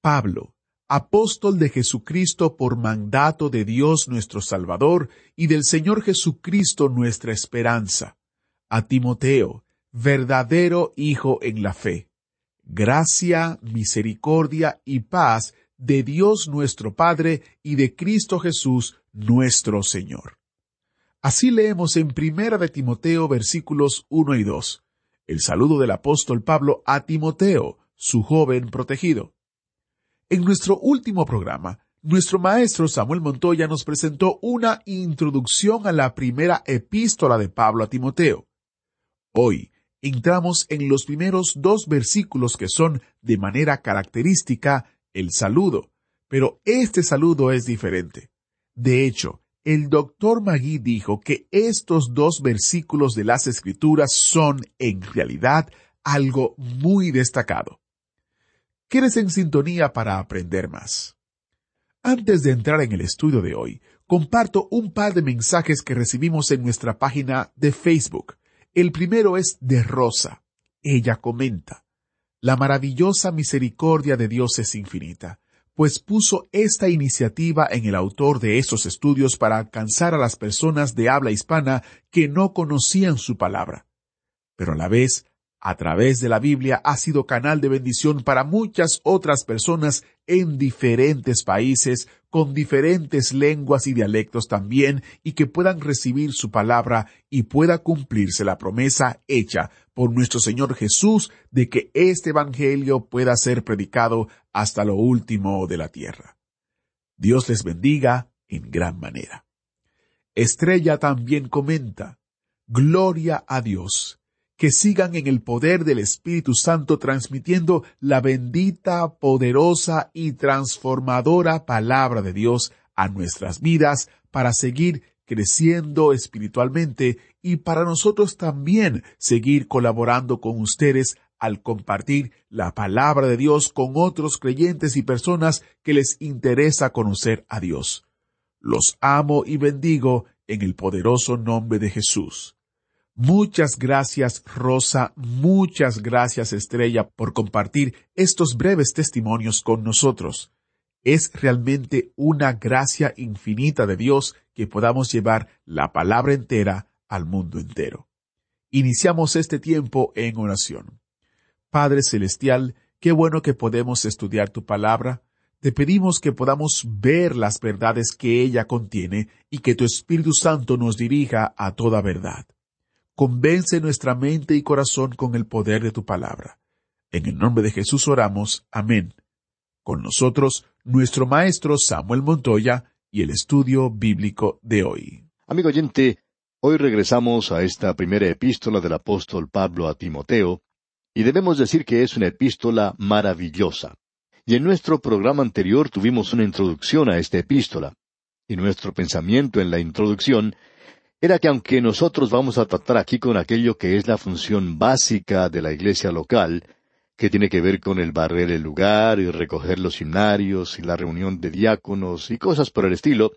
Pablo, apóstol de Jesucristo por mandato de Dios nuestro Salvador y del Señor Jesucristo nuestra esperanza. A Timoteo, verdadero hijo en la fe. Gracia, misericordia y paz de Dios nuestro Padre y de Cristo Jesús nuestro Señor. Así leemos en Primera de Timoteo versículos 1 y 2. El saludo del apóstol Pablo a Timoteo, su joven protegido. En nuestro último programa, nuestro maestro Samuel Montoya nos presentó una introducción a la primera epístola de Pablo a Timoteo. Hoy entramos en los primeros dos versículos que son, de manera característica, el saludo, pero este saludo es diferente. De hecho, el doctor Magui dijo que estos dos versículos de las Escrituras son, en realidad, algo muy destacado. Quédese en sintonía para aprender más. Antes de entrar en el estudio de hoy, comparto un par de mensajes que recibimos en nuestra página de Facebook. El primero es de Rosa. Ella comenta, La maravillosa misericordia de Dios es infinita, pues puso esta iniciativa en el autor de estos estudios para alcanzar a las personas de habla hispana que no conocían su palabra. Pero a la vez a través de la Biblia ha sido canal de bendición para muchas otras personas en diferentes países, con diferentes lenguas y dialectos también, y que puedan recibir su palabra y pueda cumplirse la promesa hecha por nuestro Señor Jesús de que este Evangelio pueda ser predicado hasta lo último de la tierra. Dios les bendiga en gran manera. Estrella también comenta, Gloria a Dios que sigan en el poder del Espíritu Santo transmitiendo la bendita, poderosa y transformadora palabra de Dios a nuestras vidas para seguir creciendo espiritualmente y para nosotros también seguir colaborando con ustedes al compartir la palabra de Dios con otros creyentes y personas que les interesa conocer a Dios. Los amo y bendigo en el poderoso nombre de Jesús. Muchas gracias, Rosa, muchas gracias, Estrella, por compartir estos breves testimonios con nosotros. Es realmente una gracia infinita de Dios que podamos llevar la palabra entera al mundo entero. Iniciamos este tiempo en oración. Padre Celestial, qué bueno que podemos estudiar tu palabra. Te pedimos que podamos ver las verdades que ella contiene y que tu Espíritu Santo nos dirija a toda verdad. Convence nuestra mente y corazón con el poder de tu palabra. En el nombre de Jesús oramos. Amén. Con nosotros, nuestro maestro Samuel Montoya y el estudio bíblico de hoy. Amigo oyente, hoy regresamos a esta primera epístola del apóstol Pablo a Timoteo, y debemos decir que es una epístola maravillosa. Y en nuestro programa anterior tuvimos una introducción a esta epístola, y nuestro pensamiento en la introducción era que aunque nosotros vamos a tratar aquí con aquello que es la función básica de la iglesia local, que tiene que ver con el barrer el lugar y recoger los himnarios y la reunión de diáconos y cosas por el estilo,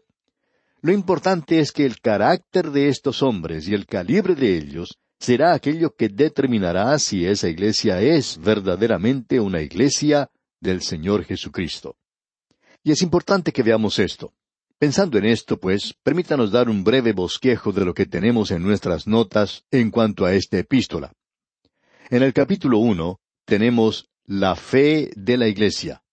lo importante es que el carácter de estos hombres y el calibre de ellos será aquello que determinará si esa iglesia es verdaderamente una iglesia del Señor Jesucristo. Y es importante que veamos esto. Pensando en esto, pues, permítanos dar un breve bosquejo de lo que tenemos en nuestras notas en cuanto a esta epístola. En el capítulo uno tenemos la fe de la Iglesia.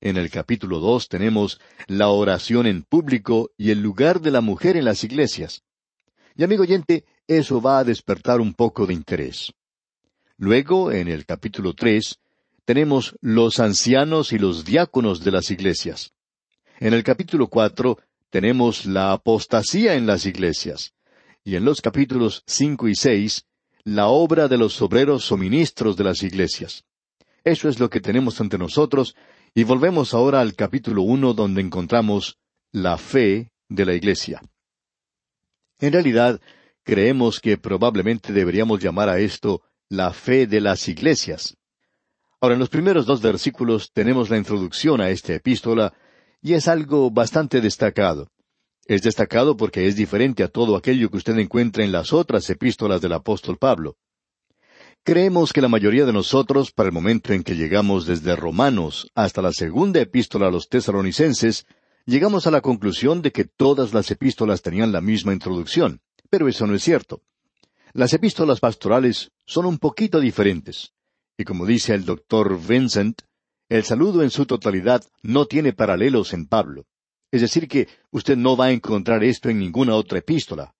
En el capítulo dos tenemos la oración en público y el lugar de la mujer en las iglesias. Y amigo oyente, eso va a despertar un poco de interés. Luego, en el capítulo tres, tenemos los ancianos y los diáconos de las iglesias. En el capítulo cuatro tenemos la apostasía en las iglesias. Y en los capítulos cinco y seis, la obra de los obreros o ministros de las iglesias. Eso es lo que tenemos ante nosotros, y volvemos ahora al capítulo uno donde encontramos la fe de la Iglesia. En realidad, creemos que probablemente deberíamos llamar a esto la fe de las iglesias. Ahora, en los primeros dos versículos tenemos la introducción a esta epístola, y es algo bastante destacado. Es destacado porque es diferente a todo aquello que usted encuentra en las otras epístolas del apóstol Pablo. Creemos que la mayoría de nosotros, para el momento en que llegamos desde Romanos hasta la segunda epístola a los tesalonicenses, llegamos a la conclusión de que todas las epístolas tenían la misma introducción, pero eso no es cierto. Las epístolas pastorales son un poquito diferentes, y como dice el doctor Vincent, el saludo en su totalidad no tiene paralelos en Pablo. Es decir, que usted no va a encontrar esto en ninguna otra epístola.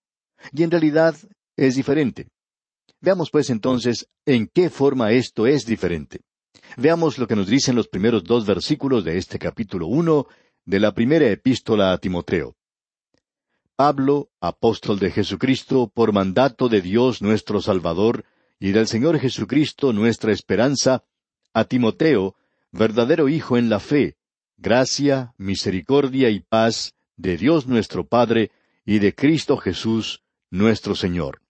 Y en realidad es diferente. Veamos pues entonces en qué forma esto es diferente. Veamos lo que nos dicen los primeros dos versículos de este capítulo uno de la primera epístola a Timoteo. Pablo, apóstol de Jesucristo, por mandato de Dios nuestro Salvador, y del Señor Jesucristo nuestra esperanza, a Timoteo, verdadero Hijo en la fe, gracia, misericordia y paz de Dios nuestro Padre y de Cristo Jesús nuestro Señor.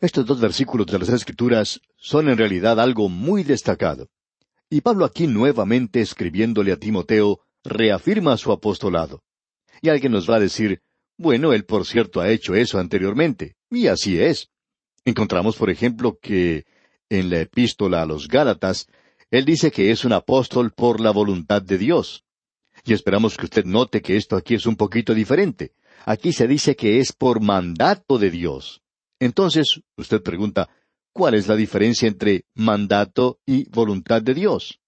Estos dos versículos de las Escrituras son en realidad algo muy destacado. Y Pablo aquí nuevamente escribiéndole a Timoteo reafirma su apostolado. Y alguien nos va a decir, bueno, él por cierto ha hecho eso anteriormente, y así es. Encontramos, por ejemplo, que en la epístola a los Gálatas, él dice que es un apóstol por la voluntad de Dios. Y esperamos que usted note que esto aquí es un poquito diferente. Aquí se dice que es por mandato de Dios. Entonces, usted pregunta, ¿cuál es la diferencia entre mandato y voluntad de Dios?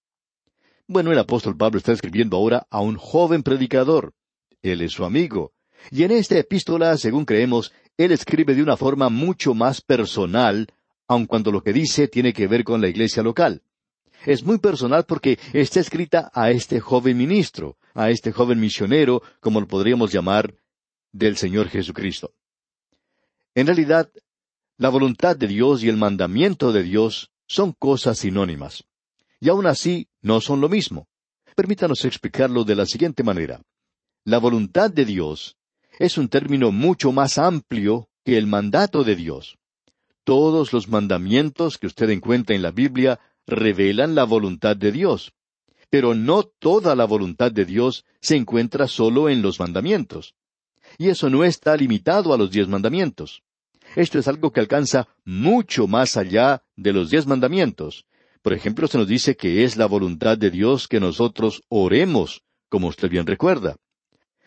Bueno, el apóstol Pablo está escribiendo ahora a un joven predicador. Él es su amigo. Y en esta epístola, según creemos, él escribe de una forma mucho más personal, aun cuando lo que dice tiene que ver con la iglesia local. Es muy personal porque está escrita a este joven ministro, a este joven misionero, como lo podríamos llamar, del Señor Jesucristo. En realidad, la voluntad de Dios y el mandamiento de Dios son cosas sinónimas. Y aun así no son lo mismo. Permítanos explicarlo de la siguiente manera. La voluntad de Dios es un término mucho más amplio que el mandato de Dios. Todos los mandamientos que usted encuentra en la Biblia revelan la voluntad de Dios. Pero no toda la voluntad de Dios se encuentra solo en los mandamientos. Y eso no está limitado a los diez mandamientos. Esto es algo que alcanza mucho más allá de los diez mandamientos. Por ejemplo, se nos dice que es la voluntad de Dios que nosotros oremos, como usted bien recuerda.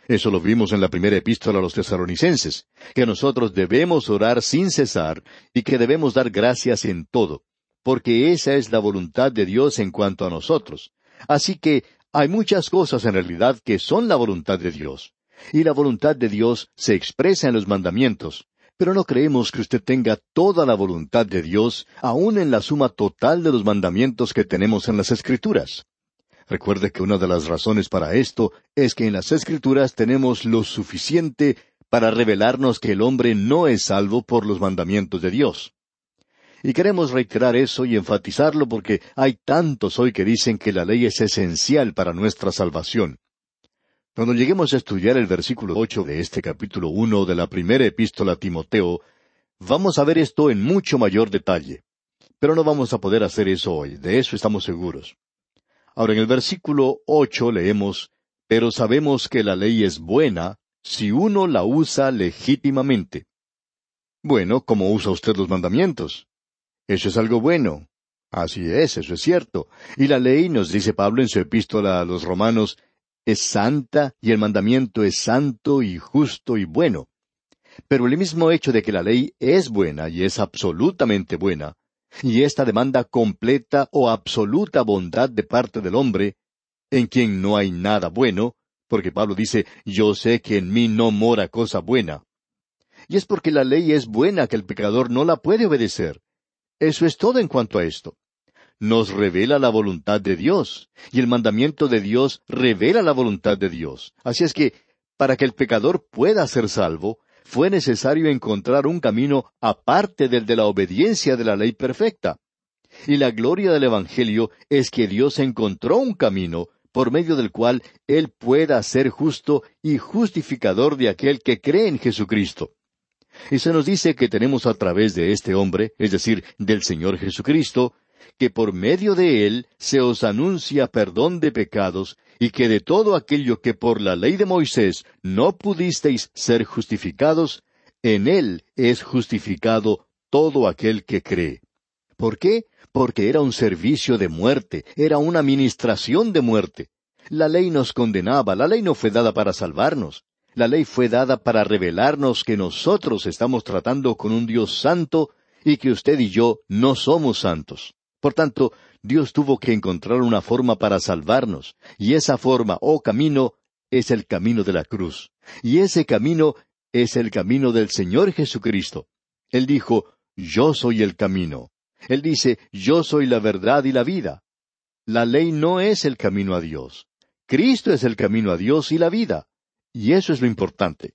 Eso lo vimos en la primera epístola a los tesalonicenses, que nosotros debemos orar sin cesar y que debemos dar gracias en todo, porque esa es la voluntad de Dios en cuanto a nosotros. Así que hay muchas cosas en realidad que son la voluntad de Dios. Y la voluntad de Dios se expresa en los mandamientos, pero no creemos que usted tenga toda la voluntad de Dios, aun en la suma total de los mandamientos que tenemos en las Escrituras. Recuerde que una de las razones para esto es que en las Escrituras tenemos lo suficiente para revelarnos que el hombre no es salvo por los mandamientos de Dios. Y queremos reiterar eso y enfatizarlo porque hay tantos hoy que dicen que la ley es esencial para nuestra salvación. Cuando lleguemos a estudiar el versículo ocho de este capítulo uno de la primera epístola a Timoteo, vamos a ver esto en mucho mayor detalle. Pero no vamos a poder hacer eso hoy, de eso estamos seguros. Ahora en el versículo ocho leemos Pero sabemos que la ley es buena si uno la usa legítimamente. Bueno, ¿cómo usa usted los mandamientos? Eso es algo bueno. Así es, eso es cierto. Y la ley, nos dice Pablo en su epístola a los romanos, es santa y el mandamiento es santo y justo y bueno. Pero el mismo hecho de que la ley es buena y es absolutamente buena, y esta demanda completa o absoluta bondad de parte del hombre, en quien no hay nada bueno, porque Pablo dice, yo sé que en mí no mora cosa buena. Y es porque la ley es buena que el pecador no la puede obedecer. Eso es todo en cuanto a esto nos revela la voluntad de Dios, y el mandamiento de Dios revela la voluntad de Dios. Así es que, para que el pecador pueda ser salvo, fue necesario encontrar un camino aparte del de la obediencia de la ley perfecta. Y la gloria del Evangelio es que Dios encontró un camino por medio del cual Él pueda ser justo y justificador de aquel que cree en Jesucristo. Y se nos dice que tenemos a través de este hombre, es decir, del Señor Jesucristo, que por medio de él se os anuncia perdón de pecados, y que de todo aquello que por la ley de Moisés no pudisteis ser justificados, en él es justificado todo aquel que cree. ¿Por qué? Porque era un servicio de muerte, era una ministración de muerte. La ley nos condenaba, la ley no fue dada para salvarnos. La ley fue dada para revelarnos que nosotros estamos tratando con un Dios santo y que usted y yo no somos santos. Por tanto, Dios tuvo que encontrar una forma para salvarnos, y esa forma o camino es el camino de la cruz. Y ese camino es el camino del Señor Jesucristo. Él dijo, Yo soy el camino. Él dice, Yo soy la verdad y la vida. La ley no es el camino a Dios. Cristo es el camino a Dios y la vida. Y eso es lo importante.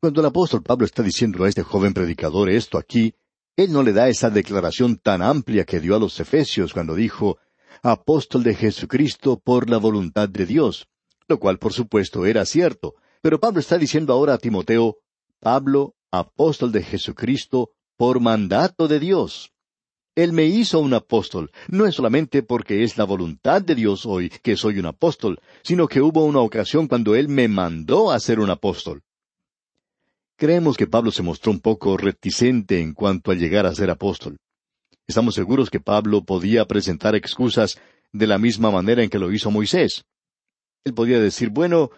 Cuando el apóstol Pablo está diciendo a este joven predicador esto aquí, él no le da esa declaración tan amplia que dio a los Efesios cuando dijo, apóstol de Jesucristo por la voluntad de Dios, lo cual por supuesto era cierto, pero Pablo está diciendo ahora a Timoteo, Pablo, apóstol de Jesucristo por mandato de Dios. Él me hizo un apóstol, no es solamente porque es la voluntad de Dios hoy que soy un apóstol, sino que hubo una ocasión cuando Él me mandó a ser un apóstol. Creemos que Pablo se mostró un poco reticente en cuanto a llegar a ser apóstol. Estamos seguros que Pablo podía presentar excusas de la misma manera en que lo hizo Moisés. Él podía decir, bueno,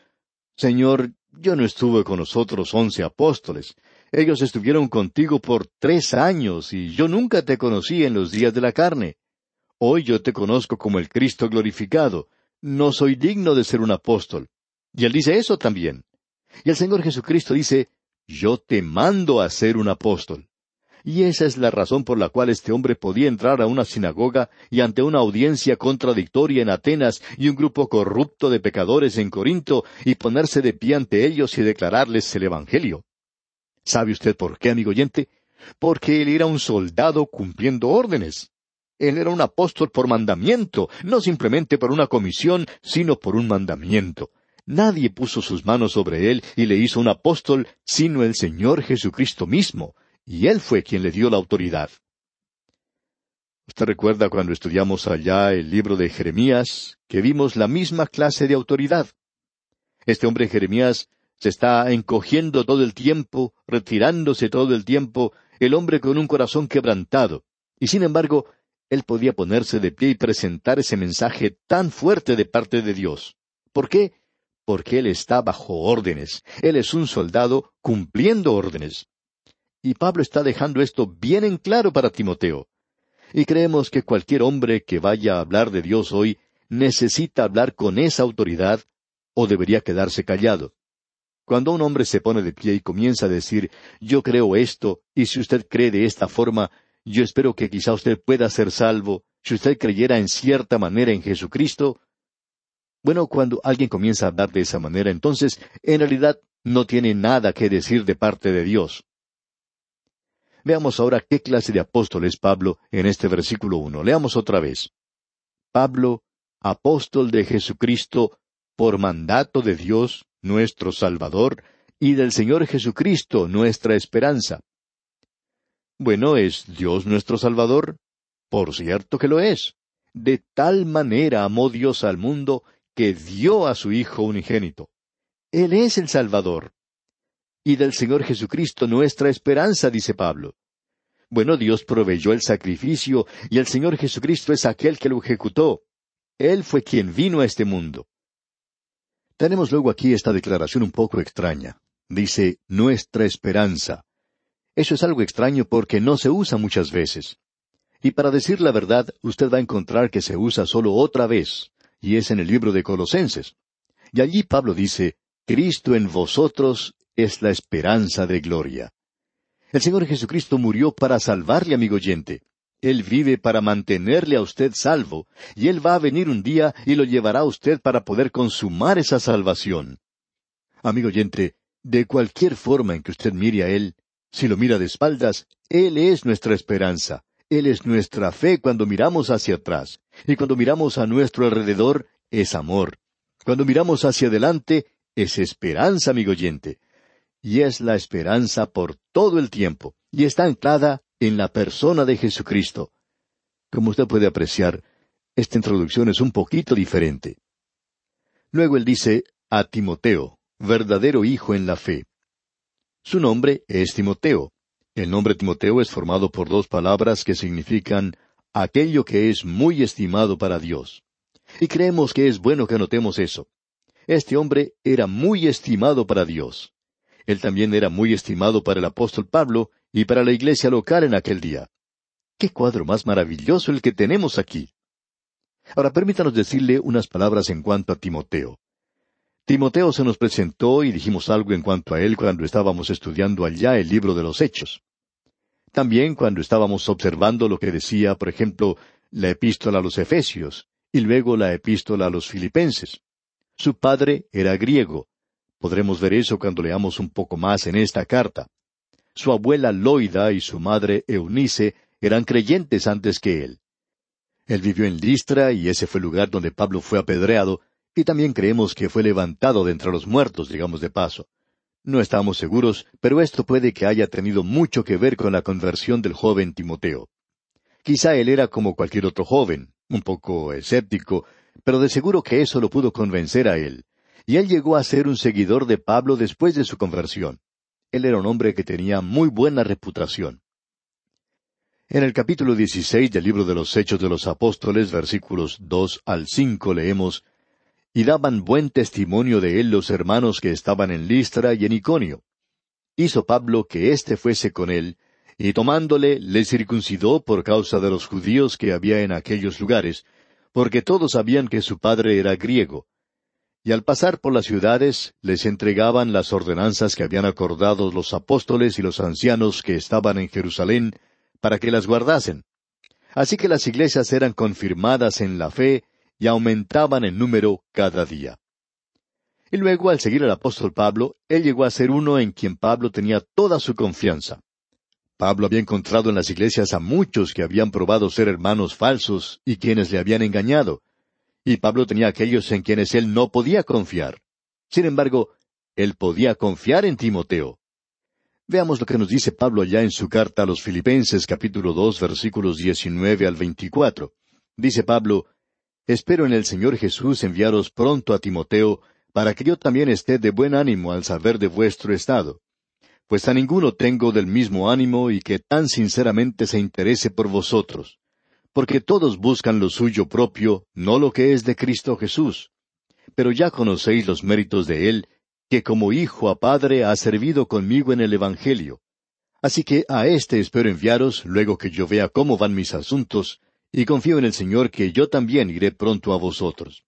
Señor, yo no estuve con nosotros once apóstoles, ellos estuvieron contigo por tres años y yo nunca te conocí en los días de la carne. Hoy yo te conozco como el Cristo glorificado. No soy digno de ser un apóstol. Y él dice eso también. Y el Señor Jesucristo dice, yo te mando a ser un apóstol. Y esa es la razón por la cual este hombre podía entrar a una sinagoga y ante una audiencia contradictoria en Atenas y un grupo corrupto de pecadores en Corinto y ponerse de pie ante ellos y declararles el Evangelio. ¿Sabe usted por qué, amigo oyente? Porque él era un soldado cumpliendo órdenes. Él era un apóstol por mandamiento, no simplemente por una comisión, sino por un mandamiento. Nadie puso sus manos sobre él y le hizo un apóstol, sino el Señor Jesucristo mismo, y él fue quien le dio la autoridad. Usted recuerda cuando estudiamos allá el libro de Jeremías, que vimos la misma clase de autoridad. Este hombre Jeremías se está encogiendo todo el tiempo, retirándose todo el tiempo, el hombre con un corazón quebrantado. Y sin embargo, él podía ponerse de pie y presentar ese mensaje tan fuerte de parte de Dios. ¿Por qué? Porque él está bajo órdenes. Él es un soldado cumpliendo órdenes. Y Pablo está dejando esto bien en claro para Timoteo. Y creemos que cualquier hombre que vaya a hablar de Dios hoy necesita hablar con esa autoridad o debería quedarse callado. Cuando un hombre se pone de pie y comienza a decir, yo creo esto, y si usted cree de esta forma, yo espero que quizá usted pueda ser salvo, si usted creyera en cierta manera en Jesucristo. Bueno, cuando alguien comienza a hablar de esa manera, entonces, en realidad, no tiene nada que decir de parte de Dios. Veamos ahora qué clase de apóstol es Pablo en este versículo uno. Leamos otra vez. Pablo, apóstol de Jesucristo, por mandato de Dios, nuestro Salvador, y del Señor Jesucristo, nuestra esperanza. Bueno, ¿es Dios nuestro Salvador? Por cierto que lo es. De tal manera amó Dios al mundo que dio a su Hijo unigénito. Él es el Salvador. Y del Señor Jesucristo nuestra esperanza, dice Pablo. Bueno, Dios proveyó el sacrificio y el Señor Jesucristo es aquel que lo ejecutó. Él fue quien vino a este mundo. Tenemos luego aquí esta declaración un poco extraña. Dice nuestra esperanza. Eso es algo extraño porque no se usa muchas veces. Y para decir la verdad, usted va a encontrar que se usa solo otra vez, y es en el libro de Colosenses. Y allí Pablo dice, Cristo en vosotros es la esperanza de gloria. El Señor Jesucristo murió para salvarle, amigo oyente. Él vive para mantenerle a usted salvo, y Él va a venir un día y lo llevará a usted para poder consumar esa salvación. Amigo oyente, de cualquier forma en que usted mire a Él, si lo mira de espaldas, Él es nuestra esperanza, Él es nuestra fe cuando miramos hacia atrás. Y cuando miramos a nuestro alrededor, es amor. Cuando miramos hacia adelante, es esperanza, amigo oyente. Y es la esperanza por todo el tiempo. Y está anclada en la persona de Jesucristo. Como usted puede apreciar, esta introducción es un poquito diferente. Luego él dice a Timoteo, verdadero hijo en la fe. Su nombre es Timoteo. El nombre Timoteo es formado por dos palabras que significan aquello que es muy estimado para Dios. Y creemos que es bueno que anotemos eso. Este hombre era muy estimado para Dios. Él también era muy estimado para el apóstol Pablo y para la iglesia local en aquel día. Qué cuadro más maravilloso el que tenemos aquí. Ahora permítanos decirle unas palabras en cuanto a Timoteo. Timoteo se nos presentó y dijimos algo en cuanto a él cuando estábamos estudiando allá el libro de los Hechos. También cuando estábamos observando lo que decía, por ejemplo, la epístola a los Efesios y luego la epístola a los Filipenses. Su padre era griego. Podremos ver eso cuando leamos un poco más en esta carta. Su abuela Loida y su madre Eunice eran creyentes antes que él. Él vivió en Listra y ese fue el lugar donde Pablo fue apedreado, y también creemos que fue levantado de entre los muertos, digamos de paso. No estamos seguros, pero esto puede que haya tenido mucho que ver con la conversión del joven Timoteo. Quizá él era como cualquier otro joven, un poco escéptico, pero de seguro que eso lo pudo convencer a él. Y él llegó a ser un seguidor de Pablo después de su conversión. Él era un hombre que tenía muy buena reputación. En el capítulo 16 del libro de los Hechos de los Apóstoles, versículos dos al cinco, leemos Y daban buen testimonio de él los hermanos que estaban en Listra y en Iconio. Hizo Pablo que éste fuese con él, y tomándole le circuncidó por causa de los judíos que había en aquellos lugares, porque todos sabían que su padre era griego. Y al pasar por las ciudades les entregaban las ordenanzas que habían acordado los apóstoles y los ancianos que estaban en Jerusalén, para que las guardasen. Así que las iglesias eran confirmadas en la fe y aumentaban en número cada día. Y luego, al seguir al apóstol Pablo, él llegó a ser uno en quien Pablo tenía toda su confianza. Pablo había encontrado en las iglesias a muchos que habían probado ser hermanos falsos y quienes le habían engañado, y Pablo tenía aquellos en quienes él no podía confiar. Sin embargo, él podía confiar en Timoteo. Veamos lo que nos dice Pablo allá en su carta a los Filipenses capítulo dos versículos diecinueve al veinticuatro. Dice Pablo, Espero en el Señor Jesús enviaros pronto a Timoteo, para que yo también esté de buen ánimo al saber de vuestro estado. Pues a ninguno tengo del mismo ánimo y que tan sinceramente se interese por vosotros. Porque todos buscan lo suyo propio, no lo que es de Cristo Jesús. Pero ya conocéis los méritos de Él, que como hijo a padre ha servido conmigo en el Evangelio. Así que a éste espero enviaros luego que yo vea cómo van mis asuntos, y confío en el Señor que yo también iré pronto a vosotros.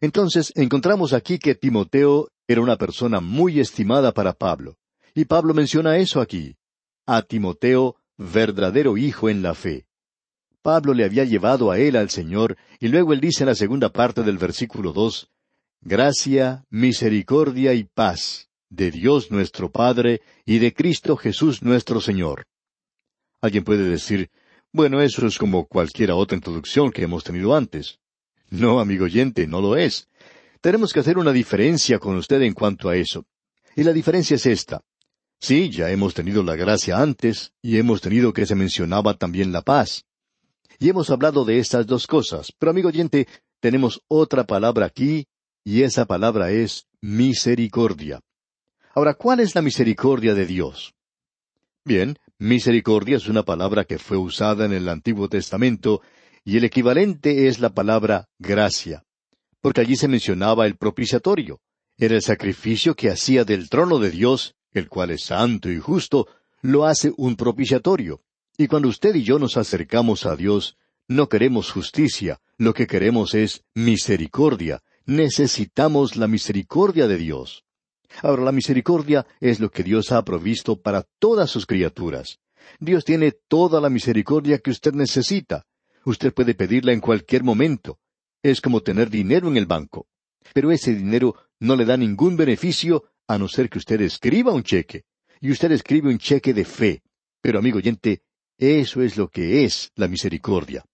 Entonces encontramos aquí que Timoteo era una persona muy estimada para Pablo, y Pablo menciona eso aquí, a Timoteo, verdadero hijo en la fe. Pablo le había llevado a él al Señor, y luego él dice en la segunda parte del versículo dos, Gracia, misericordia y paz de Dios nuestro Padre y de Cristo Jesús nuestro Señor. Alguien puede decir, bueno, eso es como cualquiera otra introducción que hemos tenido antes. No, amigo oyente, no lo es. Tenemos que hacer una diferencia con usted en cuanto a eso. Y la diferencia es esta. Sí, ya hemos tenido la gracia antes, y hemos tenido que se mencionaba también la paz. Y hemos hablado de estas dos cosas, pero amigo oyente, tenemos otra palabra aquí y esa palabra es misericordia. Ahora, ¿cuál es la misericordia de Dios? Bien, misericordia es una palabra que fue usada en el Antiguo Testamento y el equivalente es la palabra gracia, porque allí se mencionaba el propiciatorio. Era el sacrificio que hacía del trono de Dios, el cual es santo y justo, lo hace un propiciatorio. Y cuando usted y yo nos acercamos a Dios, no queremos justicia, lo que queremos es misericordia, necesitamos la misericordia de Dios. Ahora, la misericordia es lo que Dios ha provisto para todas sus criaturas. Dios tiene toda la misericordia que usted necesita. Usted puede pedirla en cualquier momento. Es como tener dinero en el banco. Pero ese dinero no le da ningún beneficio a no ser que usted escriba un cheque. Y usted escribe un cheque de fe. Pero, amigo oyente, Eso es lo que es la misericordia.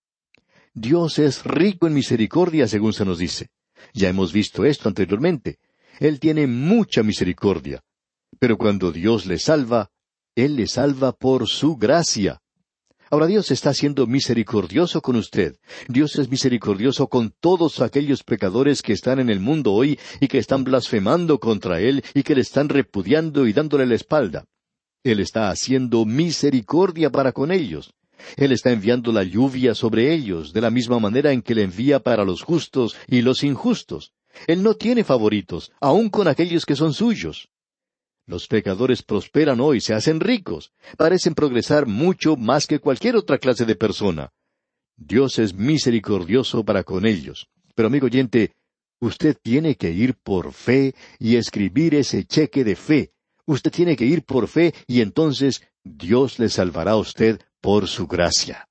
Dios es rico en misericordia, según se nos dice. Ya hemos visto esto anteriormente. Él tiene mucha misericordia. Pero cuando Dios le salva, Él le salva por su gracia. Ahora Dios está siendo misericordioso con usted. Dios es misericordioso con todos aquellos pecadores que están en el mundo hoy y que están blasfemando contra Él y que le están repudiando y dándole la espalda. Él está haciendo misericordia para con ellos. Él está enviando la lluvia sobre ellos, de la misma manera en que le envía para los justos y los injustos. Él no tiene favoritos, aun con aquellos que son suyos. Los pecadores prosperan hoy, se hacen ricos, parecen progresar mucho más que cualquier otra clase de persona. Dios es misericordioso para con ellos. Pero amigo oyente, usted tiene que ir por fe y escribir ese cheque de fe. Usted tiene que ir por fe y entonces Dios le salvará a usted por su gracia.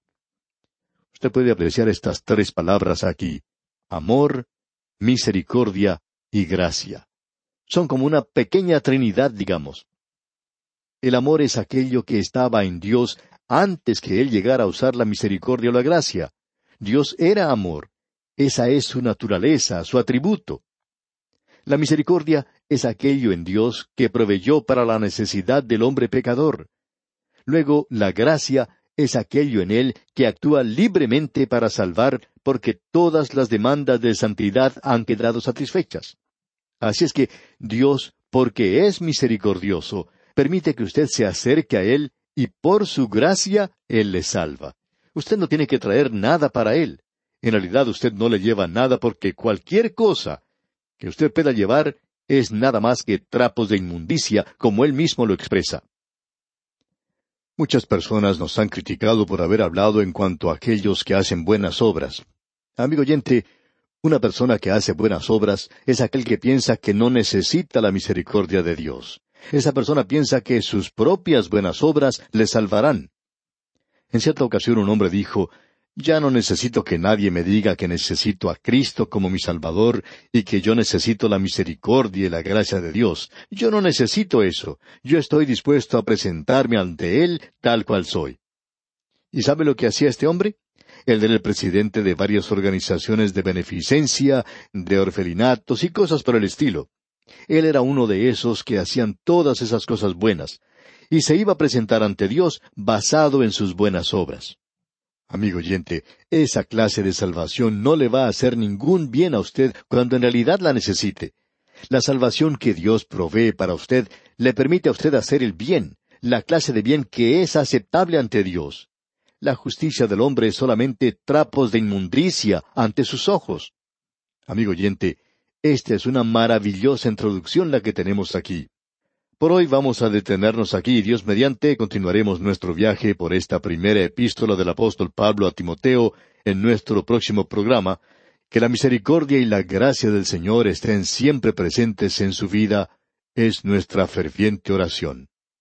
Usted puede apreciar estas tres palabras aquí. Amor, misericordia y gracia. Son como una pequeña trinidad, digamos. El amor es aquello que estaba en Dios antes que Él llegara a usar la misericordia o la gracia. Dios era amor. Esa es su naturaleza, su atributo. La misericordia es aquello en Dios que proveyó para la necesidad del hombre pecador. Luego, la gracia es aquello en Él que actúa libremente para salvar porque todas las demandas de santidad han quedado satisfechas. Así es que Dios, porque es misericordioso, permite que usted se acerque a Él y por su gracia Él le salva. Usted no tiene que traer nada para Él. En realidad usted no le lleva nada porque cualquier cosa que usted pueda llevar es nada más que trapos de inmundicia, como Él mismo lo expresa. Muchas personas nos han criticado por haber hablado en cuanto a aquellos que hacen buenas obras. Amigo oyente, una persona que hace buenas obras es aquel que piensa que no necesita la misericordia de Dios. Esa persona piensa que sus propias buenas obras le salvarán. En cierta ocasión un hombre dijo, ya no necesito que nadie me diga que necesito a Cristo como mi Salvador y que yo necesito la misericordia y la gracia de Dios. Yo no necesito eso. Yo estoy dispuesto a presentarme ante Él tal cual soy. ¿Y sabe lo que hacía este hombre? Él era el presidente de varias organizaciones de beneficencia, de orfelinatos y cosas por el estilo. Él era uno de esos que hacían todas esas cosas buenas, y se iba a presentar ante Dios basado en sus buenas obras. Amigo oyente, esa clase de salvación no le va a hacer ningún bien a usted cuando en realidad la necesite. La salvación que Dios provee para usted le permite a usted hacer el bien, la clase de bien que es aceptable ante Dios. La justicia del hombre es solamente trapos de inmundicia ante sus ojos. Amigo oyente, esta es una maravillosa introducción la que tenemos aquí. Por hoy vamos a detenernos aquí y Dios mediante continuaremos nuestro viaje por esta primera epístola del apóstol Pablo a Timoteo en nuestro próximo programa. Que la misericordia y la gracia del Señor estén siempre presentes en su vida es nuestra ferviente oración.